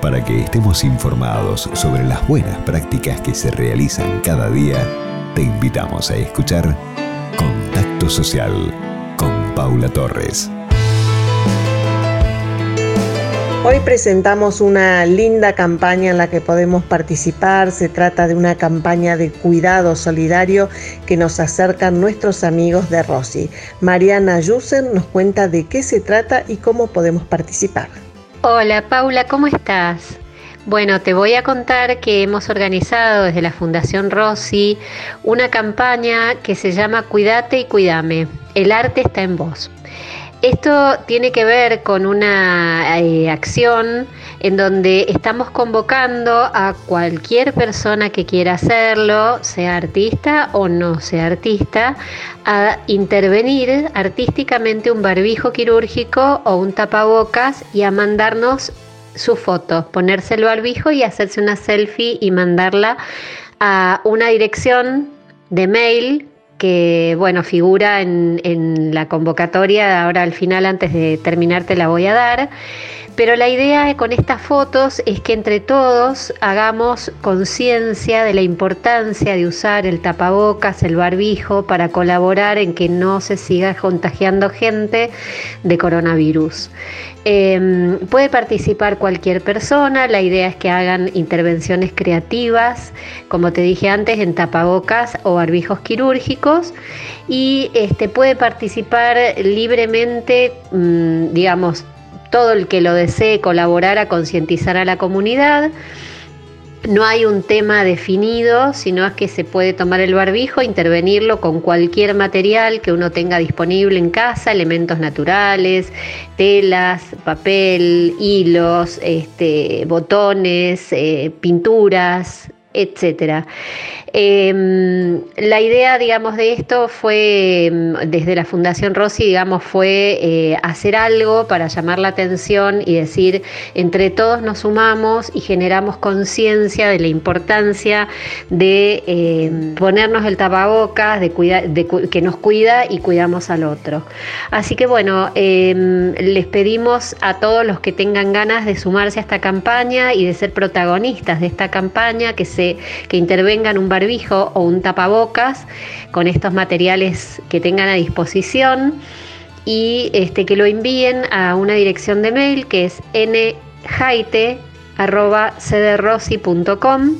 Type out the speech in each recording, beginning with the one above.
Para que estemos informados sobre las buenas prácticas que se realizan cada día, te invitamos a escuchar Contacto Social con Paula Torres. Hoy presentamos una linda campaña en la que podemos participar. Se trata de una campaña de cuidado solidario que nos acercan nuestros amigos de Rossi. Mariana Yusen nos cuenta de qué se trata y cómo podemos participar. Hola Paula, ¿cómo estás? Bueno, te voy a contar que hemos organizado desde la Fundación Rossi una campaña que se llama Cuídate y Cuídame. El arte está en vos. Esto tiene que ver con una eh, acción en donde estamos convocando a cualquier persona que quiera hacerlo, sea artista o no sea artista, a intervenir artísticamente un barbijo quirúrgico o un tapabocas y a mandarnos su foto, ponerse el barbijo y hacerse una selfie y mandarla a una dirección de mail que bueno, figura en, en, la convocatoria, ahora al final antes de terminar te la voy a dar. Pero la idea con estas fotos es que entre todos hagamos conciencia de la importancia de usar el tapabocas, el barbijo, para colaborar en que no se siga contagiando gente de coronavirus. Em, puede participar cualquier persona, la idea es que hagan intervenciones creativas, como te dije antes, en tapabocas o barbijos quirúrgicos y este, puede participar libremente, mm, digamos, todo el que lo desee colaborar a concientizar a la comunidad. No hay un tema definido, sino es que se puede tomar el barbijo, intervenirlo con cualquier material que uno tenga disponible en casa, elementos naturales, telas, papel, hilos, este, botones, eh, pinturas, etcétera. Em, la idea, digamos, de esto fue, em, desde la Fundación Rossi, digamos, fue eh, hacer algo para llamar la atención y decir, entre todos nos sumamos y generamos conciencia de la importancia de em, ponernos el tapabocas, de que nos cuida y cuidamos al otro. Así que bueno, les pedimos a todos los que tengan ganas de sumarse a esta campaña y de ser protagonistas de esta campaña, que, se, que intervengan un barrio o un tapabocas con estos materiales que tengan a disposición y este, que lo envíen a una dirección de mail que es njaite.cdrossi.com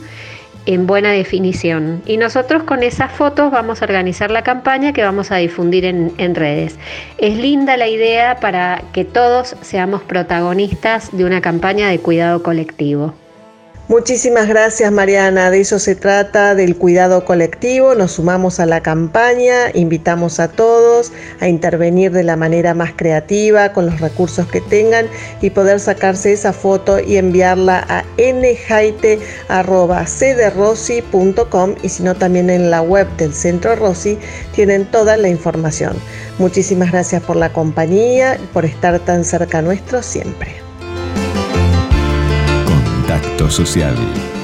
en buena definición. Y nosotros con esas fotos vamos a organizar la campaña que vamos a difundir en, redes. Es linda la idea para que todos seamos protagonistas de una campaña de cuidado colectivo. Muchísimas gracias Mariana, de eso se trata, del cuidado colectivo, nos sumamos a la campaña, invitamos a todos a intervenir de la manera más creativa, con los recursos que tengan y poder sacarse esa foto y enviarla a njaite.cdrossi.com y si no también en la web del Centro Rossi tienen toda la información. Muchísimas gracias por la compañía por estar tan cerca nuestro siempre. Social.